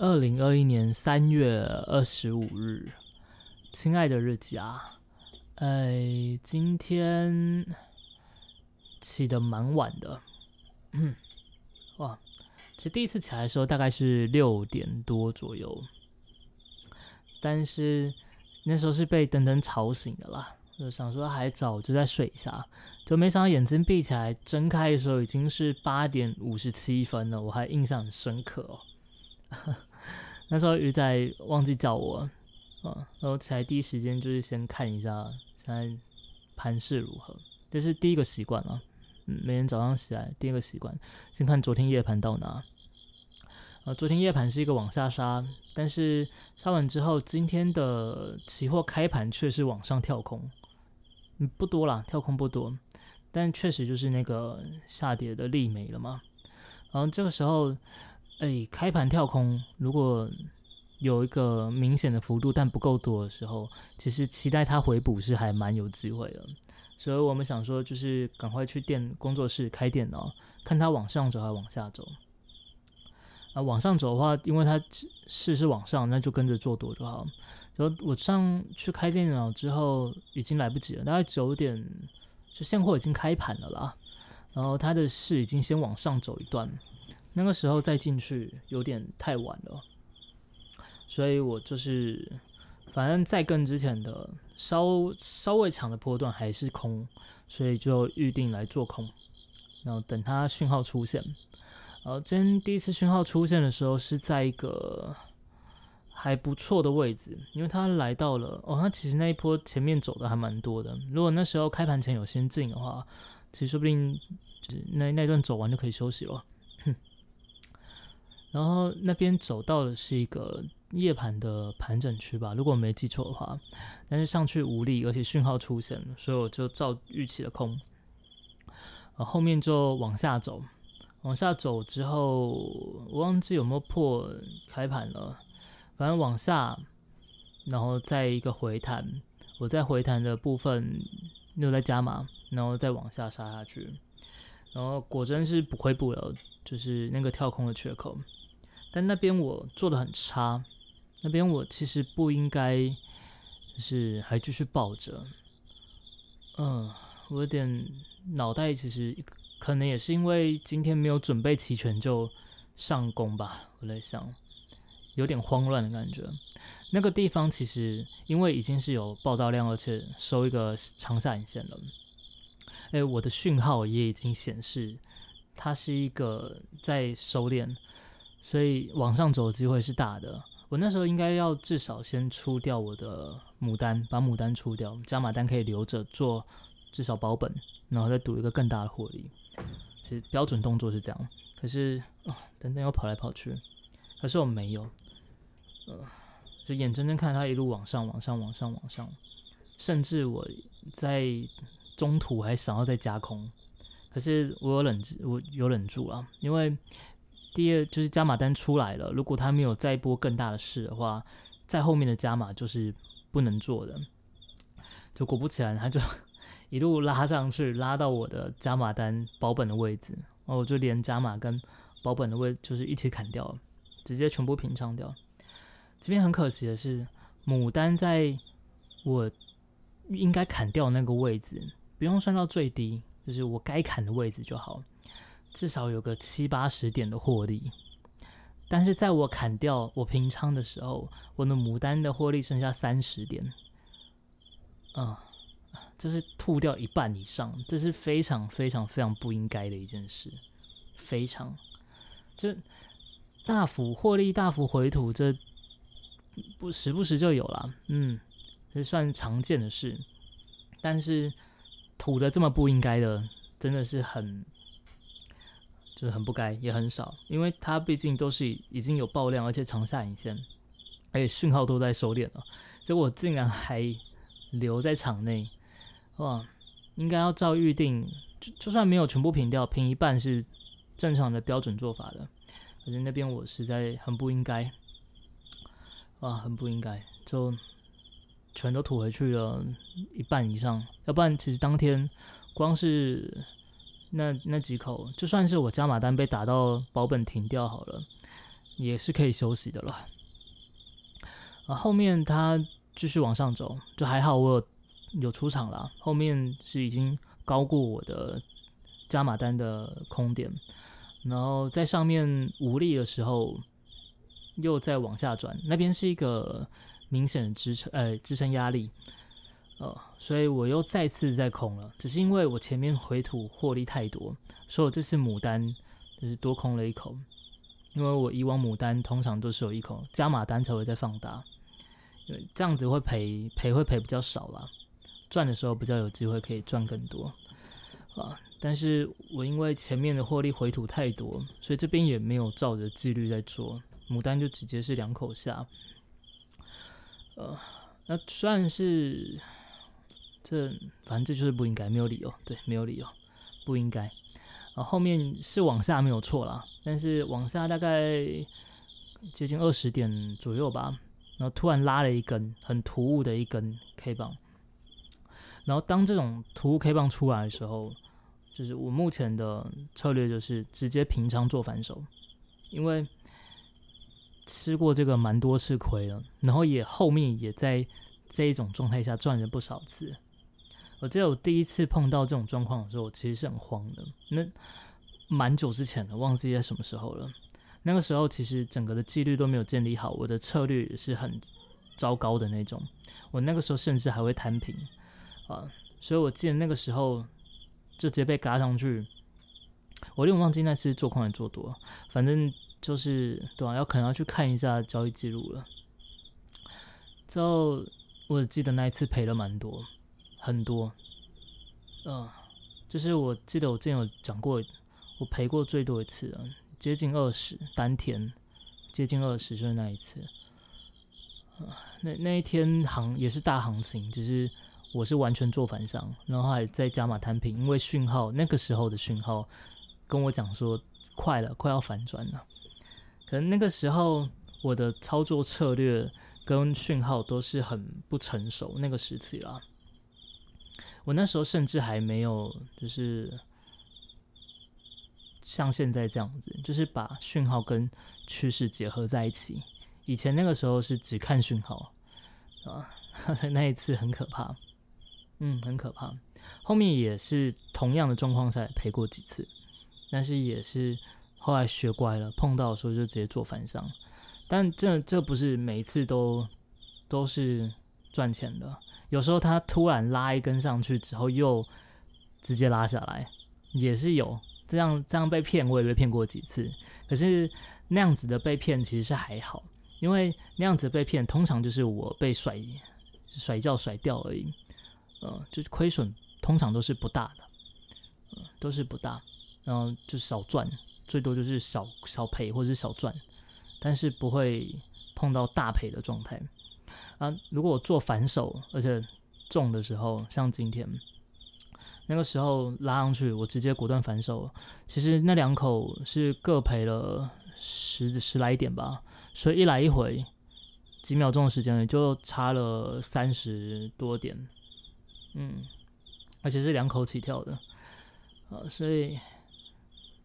二零二一年三月二十五日，亲爱的日记啊，哎，今天起的蛮晚的，嗯，哇，其实第一次起来的时候大概是六点多左右，但是那时候是被灯灯吵醒的啦，就想说还早，就再睡一下，就没想到眼睛闭起来睁开的时候已经是八点五十七分了，我还印象很深刻哦。那时候鱼仔忘记叫我，啊，然后起来第一时间就是先看一下现在盘势如何，这是第一个习惯啊。嗯，每天早上起来第一个习惯，先看昨天夜盘到哪。啊，昨天夜盘是一个往下杀，但是杀完之后，今天的期货开盘却是往上跳空，嗯，不多啦，跳空不多，但确实就是那个下跌的力没了嘛。然后这个时候。哎，开盘跳空，如果有一个明显的幅度，但不够多的时候，其实期待它回补是还蛮有机会的。所以我们想说，就是赶快去电工作室开电脑，看它往上走还是往下走。啊，往上走的话，因为它势是往上，那就跟着做多就好。然后我上去开电脑之后，已经来不及了，大概九点，就现货已经开盘了啦。然后它的势已经先往上走一段。那个时候再进去有点太晚了，所以我就是反正再更之前的稍稍微长的波段还是空，所以就预定来做空，然后等它讯号出现。呃，今天第一次讯号出现的时候是在一个还不错的位置，因为它来到了哦，它其实那一波前面走的还蛮多的。如果那时候开盘前有先进的话，其实说不定就是那那段走完就可以休息了。然后那边走到的是一个夜盘的盘整区吧，如果我没记错的话。但是上去无力，而且讯号出现了，所以我就照预期的空。呃，后面就往下走，往下走之后，我忘记有没有破开盘了。反正往下，然后再一个回弹，我在回弹的部分又在加码，然后再往下杀下去。然后果真是不回补了，就是那个跳空的缺口。但那边我做的很差，那边我其实不应该，是还继续抱着。嗯，我有点脑袋其实可能也是因为今天没有准备齐全就上攻吧，我在想，有点慌乱的感觉。那个地方其实因为已经是有报道量，而且收一个长下影线了。哎，我的讯号也已经显示它是一个在收敛。所以往上走的机会是大的。我那时候应该要至少先出掉我的牡丹，把牡丹出掉，加码单可以留着做至少保本，然后再赌一个更大的获利。其实标准动作是这样，可是哦，等等又跑来跑去，可是我没有，呃，就眼睁睁看它一路往上、往上、往上、往上，甚至我在中途还想要再加空，可是我有忍，我有忍住啊，因为。第二就是加码单出来了，如果他没有再播更大的事的话，在后面的加码就是不能做的。就果不其然，他就 一路拉上去，拉到我的加码单保本的位置，然后我就连加码跟保本的位就是一起砍掉了，直接全部平仓掉。这边很可惜的是，牡丹在我应该砍掉那个位置，不用算到最低，就是我该砍的位置就好了。至少有个七八十点的获利，但是在我砍掉我平仓的时候，我的牡丹的获利剩下三十点，嗯，这是吐掉一半以上，这是非常非常非常不应该的一件事，非常，就大幅获利大幅回吐，这不时不时就有了，嗯，这算常见的事，但是吐的这么不应该的，真的是很。就是很不该，也很少，因为它毕竟都是已经有爆量，而且长下影线，而且讯号都在收敛了，结果竟然还留在场内，哇！应该要照预定，就就算没有全部平掉，平一半是正常的标准做法的，可是那边我实在很不应该，啊，很不应该，就全都吐回去了一半以上，要不然其实当天光是。那那几口，就算是我加码单被打到保本停掉好了，也是可以休息的了。啊，后面它继续往上走，就还好我有有出场了。后面是已经高过我的加码单的空点，然后在上面无力的时候，又再往下转，那边是一个明显的支撑，呃，支撑压力，呃，所以我又再次在空了，只是因为我前面回吐获利太多，所以我这次牡丹就是多空了一口，因为我以往牡丹通常都是有一口加码单才会再放大。因为这样子会赔赔会赔比较少啦，赚的时候比较有机会可以赚更多啊。但是我因为前面的获利回吐太多，所以这边也没有照着纪律在做，牡丹就直接是两口下。呃，那算是这反正这就是不应该，没有理由，对，没有理由，不应该。啊，后后面是往下没有错啦，但是往下大概接近二十点左右吧。然后突然拉了一根很突兀的一根 K 棒，然后当这种突兀 K 棒出来的时候，就是我目前的策略就是直接平仓做反手，因为吃过这个蛮多次亏了，然后也后面也在这一种状态下赚了不少次。我记得我第一次碰到这种状况的时候，我其实是很慌的，那蛮久之前了，忘记在什么时候了。那个时候其实整个的纪律都没有建立好，我的策略也是很糟糕的那种。我那个时候甚至还会摊平啊，所以我记得那个时候就直接被嘎上去。我有点忘记那次做空还做多，反正就是对啊，要可能要去看一下交易记录了。之后我记得那一次赔了蛮多，很多。嗯，就是我记得我之前有讲过，我赔过最多一次啊。接近二十单天，接近二十就是那一次，那那一天行也是大行情，只是我是完全做反向，然后还在加码摊平，因为讯号那个时候的讯号跟我讲说快了，快要反转了，可能那个时候我的操作策略跟讯号都是很不成熟，那个时期啦，我那时候甚至还没有就是。像现在这样子，就是把讯号跟趋势结合在一起。以前那个时候是只看讯号啊，那一次很可怕，嗯，很可怕。后面也是同样的状况下赔过几次，但是也是后来学乖了，碰到的时候就直接做反向。但这这不是每一次都都是赚钱的，有时候它突然拉一根上去之后又直接拉下来，也是有。这样这样被骗，我也被骗过几次。可是那样子的被骗其实是还好，因为那样子被骗通常就是我被甩甩掉甩掉而已，呃，就是亏损通常都是不大的，嗯，都是不大，然后就少赚，最多就是少少赔或者是少赚，但是不会碰到大赔的状态。啊，如果我做反手而且重的时候，像今天。那个时候拉上去，我直接果断反手。其实那两口是各赔了十十来点吧，所以一来一回几秒钟的时间，也就差了三十多点。嗯，而且是两口起跳的，啊，所以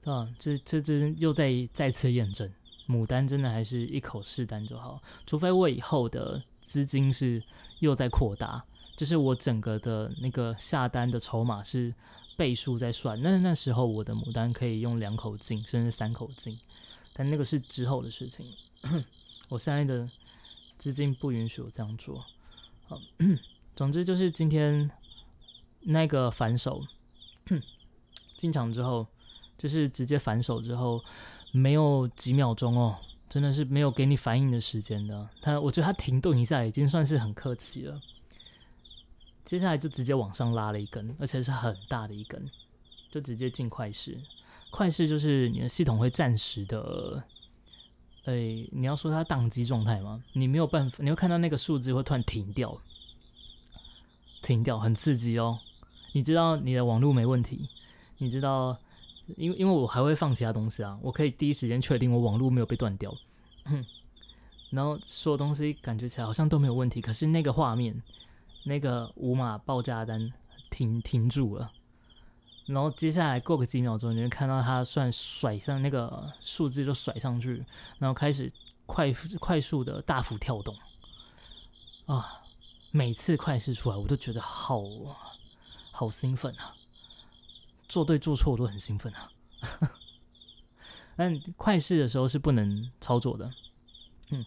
啊，这这这又再再次验证，牡丹真的还是一口试单就好，除非我以后的资金是又在扩大。就是我整个的那个下单的筹码是倍数在算，那那时候我的牡丹可以用两口进，甚至三口进，但那个是之后的事情。我现在的资金不允许我这样做。好，总之就是今天那个反手 进场之后，就是直接反手之后，没有几秒钟哦，真的是没有给你反应的时间的。他，我觉得他停顿一下已经算是很客气了。接下来就直接往上拉了一根，而且是很大的一根，就直接进快试。快试就是你的系统会暂时的，诶，你要说它宕机状态吗？你没有办法，你会看到那个数字会突然停掉，停掉，很刺激哦。你知道你的网络没问题，你知道，因为因为我还会放其他东西啊，我可以第一时间确定我网络没有被断掉，然后所有东西感觉起来好像都没有问题，可是那个画面。那个五码报价单停停住了，然后接下来过个几秒钟，你会看到它算甩上那个数字就甩上去，然后开始快快速的大幅跳动。啊，每次快试出来，我都觉得好好兴奋啊！做对做错我都很兴奋啊。但快试的时候是不能操作的，嗯，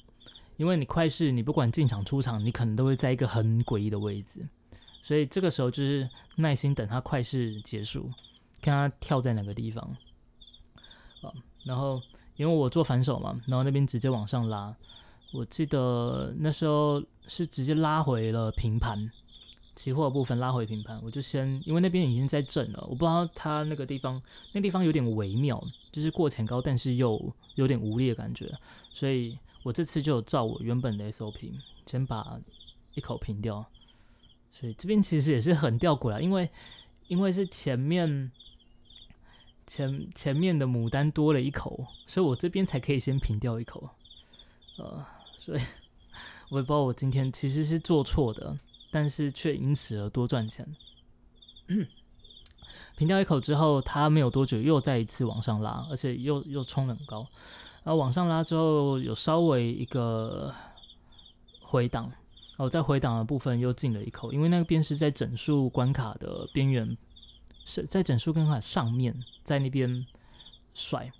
因为你快试，你不管进场出场，你可能都会在一个很诡异的位置。所以这个时候就是耐心等它快试结束，看它跳在哪个地方啊。然后因为我做反手嘛，然后那边直接往上拉，我记得那时候是直接拉回了平盘，期货部分拉回平盘，我就先因为那边已经在震了，我不知道他那个地方那地方有点微妙，就是过前高，但是又有点无力的感觉，所以我这次就照我原本的 SOP，先把一口平掉。所以这边其实也是很吊诡啊，因为因为是前面前前面的牡丹多了一口，所以我这边才可以先平掉一口。呃，所以 我也不知道我今天其实是做错的，但是却因此而多赚钱。平掉一口之后，它没有多久又再一次往上拉，而且又又冲很高，然后往上拉之后有稍微一个回档。哦，在回档的部分又进了一口，因为那边是在整数关卡的边缘，是在整数关卡上面，在那边甩，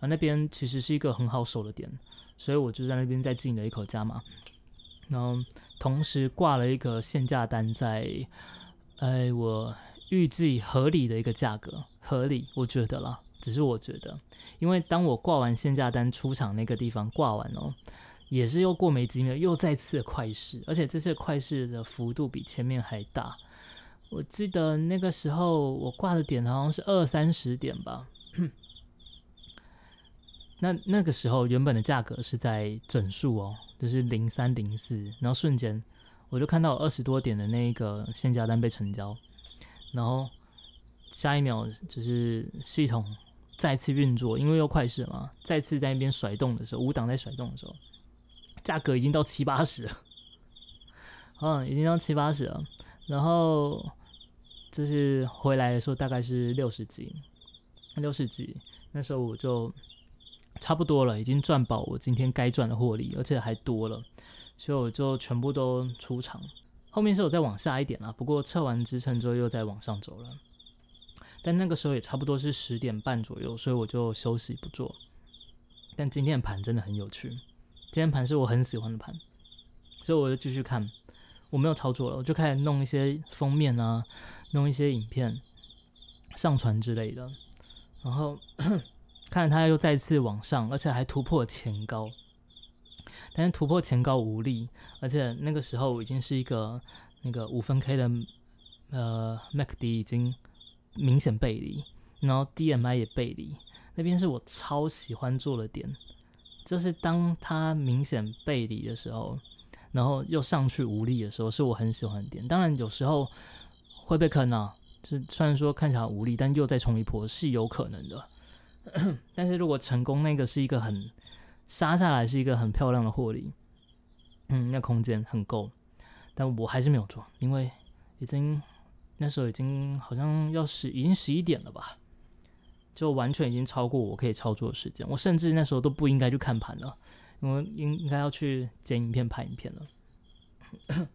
啊，那边其实是一个很好守的点，所以我就在那边再进了一口加码，然后同时挂了一个限价单在，哎，我预计合理的一个价格，合理，我觉得啦，只是我觉得，因为当我挂完限价单出场那个地方挂完哦。也是又过没几秒，又再次快试，而且这次快试的幅度比前面还大。我记得那个时候我挂的点好像是二三十点吧。那那个时候原本的价格是在整数哦，就是零三零四，然后瞬间我就看到二十多点的那个限价单被成交，然后下一秒就是系统再次运作，因为又快试嘛，再次在那边甩动的时候，五档在甩动的时候。价格已经到七八十了，嗯，已经到七八十了。然后就是回来的时候大概是六十几，六十几。那时候我就差不多了，已经赚饱我今天该赚的获利，而且还多了，所以我就全部都出场。后面是有再往下一点啦，不过测完支撑之后又再往上走了。但那个时候也差不多是十点半左右，所以我就休息不做。但今天的盘真的很有趣。今天盘是我很喜欢的盘，所以我就继续看。我没有操作了，我就开始弄一些封面啊，弄一些影片上传之类的。然后看着它又再次往上，而且还突破前高，但是突破前高无力，而且那个时候已经是一个那个五分 K 的呃 MACD 已经明显背离，然后 DMI 也背离，那边是我超喜欢做的点。就是当它明显背离的时候，然后又上去无力的时候，是我很喜欢的点。当然有时候会被坑啊，是虽然说看起来无力，但又再冲一波是有可能的。但是如果成功，那个是一个很杀下来，是一个很漂亮的获利。嗯，那空间很够，但我还是没有做，因为已经那时候已经好像要十，已经十一点了吧。就完全已经超过我可以操作的时间，我甚至那时候都不应该去看盘了，因为应应该要去剪影片、拍影片了。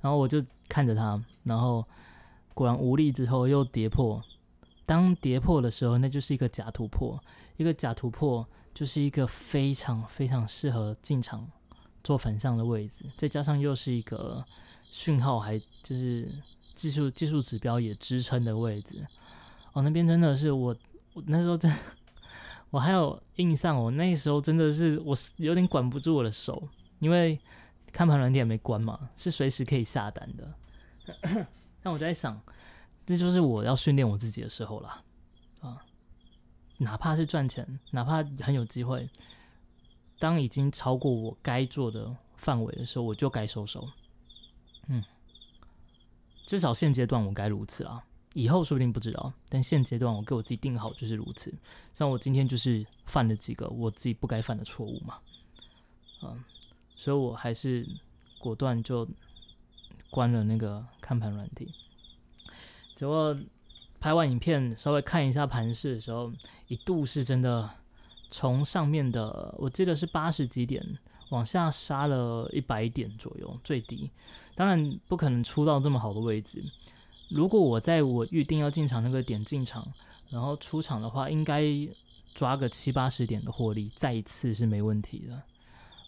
然后我就看着它，然后果然无力之后又跌破。当跌破的时候，那就是一个假突破，一个假突破就是一个非常非常适合进场做反向的位置，再加上又是一个讯号，还就是技术技术指标也支撑的位置。哦，那边真的是我，我那时候真，我还有印象，我那时候真的是我有点管不住我的手，因为看盘软件也没关嘛，是随时可以下单的。但我就在想，这就是我要训练我自己的时候了啊！哪怕是赚钱，哪怕很有机会，当已经超过我该做的范围的时候，我就该收手。嗯，至少现阶段我该如此啊。以后说不定不知道，但现阶段我给我自己定好就是如此。像我今天就是犯了几个我自己不该犯的错误嘛，嗯，所以我还是果断就关了那个看盘软体。结果拍完影片稍微看一下盘势的时候，一度是真的从上面的我记得是八十几点往下杀了一百点左右最低，当然不可能出到这么好的位置。如果我在我预定要进场那个点进场，然后出场的话，应该抓个七八十点的获利，再一次是没问题的。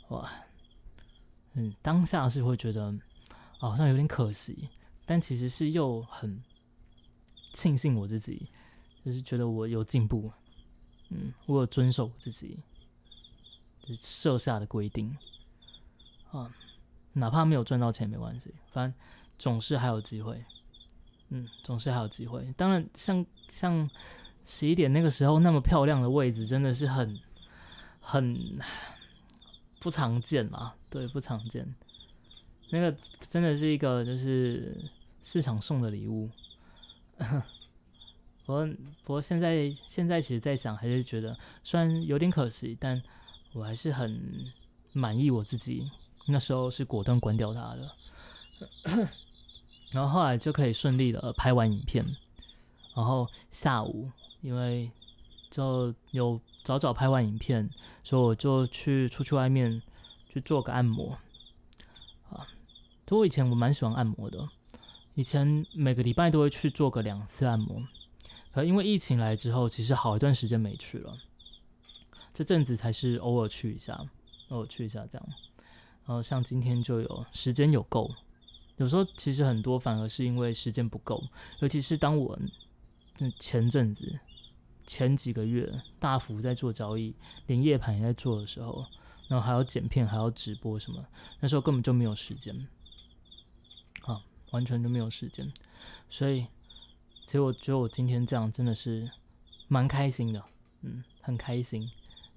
哇，嗯，当下是会觉得好像有点可惜，但其实是又很庆幸我自己，就是觉得我有进步，嗯，我有遵守自己设下的规定啊，哪怕没有赚到钱没关系，反正总是还有机会。嗯，总是还有机会。当然，像像十一点那个时候那么漂亮的位置，真的是很很不常见嘛。对，不常见。那个真的是一个就是市场送的礼物。不过不过现在现在其实在想，还是觉得虽然有点可惜，但我还是很满意我自己。那时候是果断关掉它的。然后后来就可以顺利的拍完影片，然后下午因为就有早早拍完影片，所以我就去出去外面去做个按摩啊。我以前我蛮喜欢按摩的，以前每个礼拜都会去做个两次按摩，可因为疫情来之后，其实好一段时间没去了，这阵子才是偶尔去一下，偶尔去一下这样。然后像今天就有时间有够。有时候其实很多反而是因为时间不够，尤其是当我前阵子前几个月大幅在做交易，连夜盘也在做的时候，然后还要剪片，还要直播什么，那时候根本就没有时间，完全就没有时间。所以其实我觉得我今天这样真的是蛮开心的，嗯，很开心。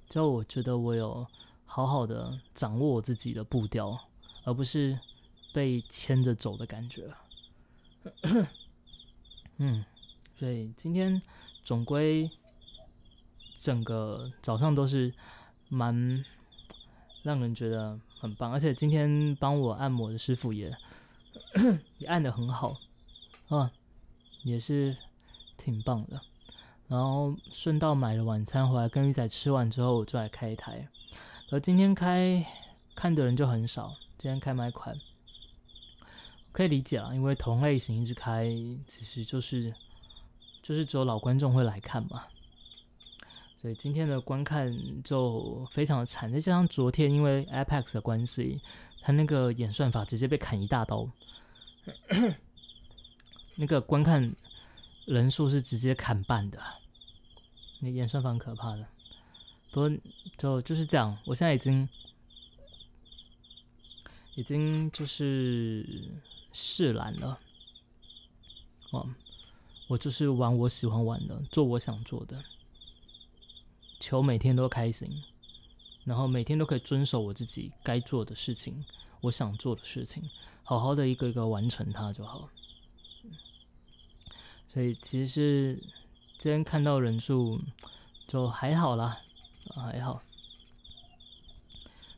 就我觉得我有好好的掌握我自己的步调，而不是。被牵着走的感觉，嗯，所以今天总归整个早上都是蛮让人觉得很棒，而且今天帮我按摩的师傅也 也按的很好啊，也是挺棒的。然后顺道买了晚餐回来，跟鱼仔吃完之后，我就来开一台。而今天开看的人就很少，今天开麦款。可以理解啊，因为同类型一直开，其实就是就是只有老观众会来看嘛。所以今天的观看就非常的惨，再加上昨天因为 Apex 的关系，他那个演算法直接被砍一大刀，那个观看人数是直接砍半的，那演算法很可怕的。不过就就是这样，我现在已经已经就是。释然了，哦，我就是玩我喜欢玩的，做我想做的，求每天都开心，然后每天都可以遵守我自己该做的事情，我想做的事情，好好的一个一个完成它就好。所以其实是今天看到人数就还好啦，还好。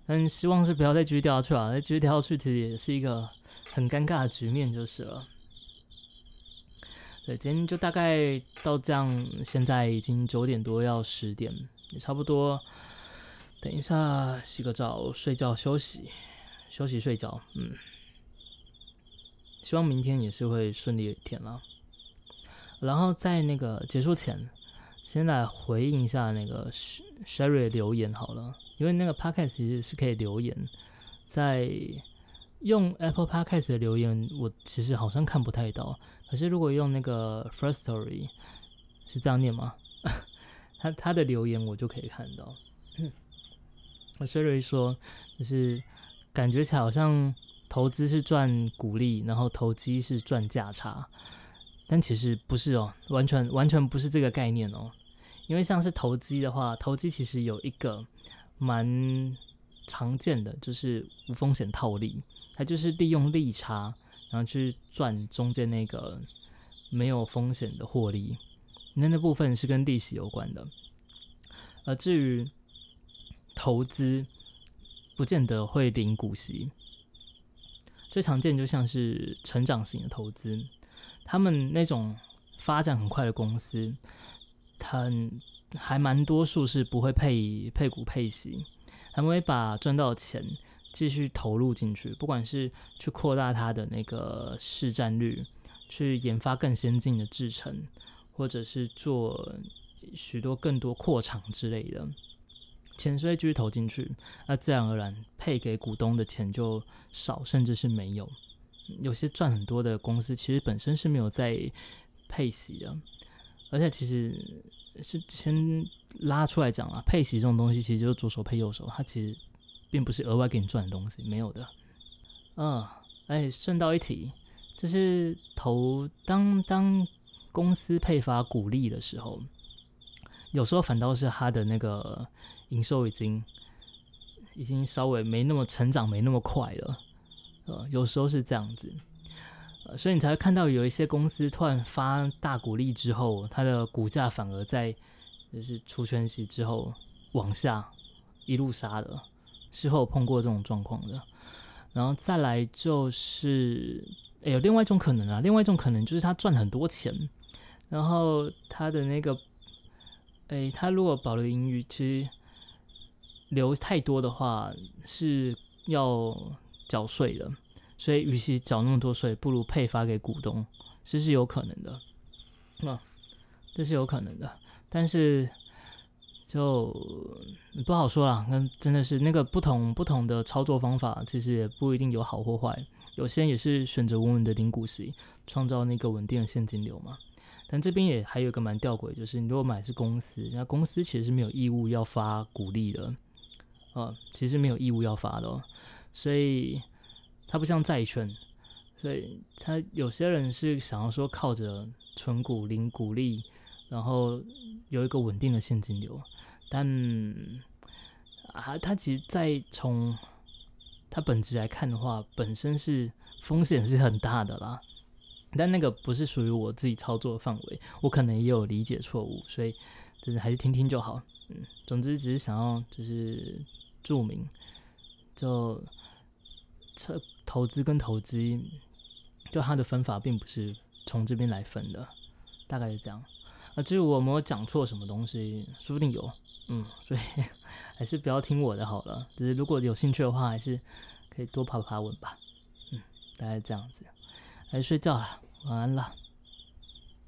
但希望是不要再继续掉下去了，再继续掉下去其实也是一个很尴尬的局面，就是了。对，今天就大概到这样，现在已经九点多，要十点，也差不多。等一下洗个澡，睡觉休息，休息睡觉。嗯，希望明天也是会顺利一天了。然后在那个结束前，先来回应一下那个 Sherry 留言好了。因为那个 podcast 其实是可以留言，在用 Apple Podcast 的留言，我其实好像看不太到。可是如果用那个 First Story，是这样念吗？他他的留言我就可以看到。我虽然说，就是感觉起来好像投资是赚股利，然后投机是赚价差，但其实不是哦，完全完全不是这个概念哦。因为像是投机的话，投机其实有一个。蛮常见的就是无风险套利，它就是利用利差，然后去赚中间那个没有风险的获利，那那部分是跟利息有关的。而至于投资，不见得会领股息，最常见就像是成长型的投资，他们那种发展很快的公司，很还蛮多数是不会配配股配息，他们会把赚到的钱继续投入进去，不管是去扩大它的那个市占率，去研发更先进的制程，或者是做许多更多扩厂之类的，钱是会继续投进去，那自然而然配给股东的钱就少，甚至是没有。有些赚很多的公司，其实本身是没有在配息的，而且其实是先拉出来讲啊，配息这种东西其实就是左手配右手，它其实并不是额外给你赚的东西，没有的。嗯，哎，顺道一提，就是投当当公司配发股利的时候，有时候反倒是它的那个营收已经已经稍微没那么成长，没那么快了。呃，有时候是这样子，呃，所以你才会看到有一些公司突然发大股利之后，它的股价反而在就是出圈息之后往下一路杀的，事后碰过这种状况的。然后再来就是，哎，有另外一种可能啊，另外一种可能就是他赚很多钱，然后他的那个，哎，他如果保留盈余，其实留太多的话是要。缴税的，所以与其缴那么多税，不如配发给股东，这是有可能的，那这是有可能的，但是就不好说了。那真的是那个不同不同的操作方法，其实也不一定有好或坏。有些人也是选择稳稳的零股息，创造那个稳定的现金流嘛。但这边也还有一个蛮吊诡，就是你如果买是公司，那公司其实是没有义务要发股利的，啊，其实没有义务要发的。哦所以它不像债券，所以他有些人是想要说靠着存股零股利，然后有一个稳定的现金流，但啊，它其实，在从它本质来看的话，本身是风险是很大的啦。但那个不是属于我自己操作的范围，我可能也有理解错误，所以就是还是听听就好。嗯，总之只是想要就是注明就。投投资跟投机，就它的分法并不是从这边来分的，大概是这样。啊，至于我有没有讲错什么东西，说不定有，嗯，所以 还是不要听我的好了。只是如果有兴趣的话，还是可以多爬爬文吧。嗯，大概这样子，来睡觉了，晚安了。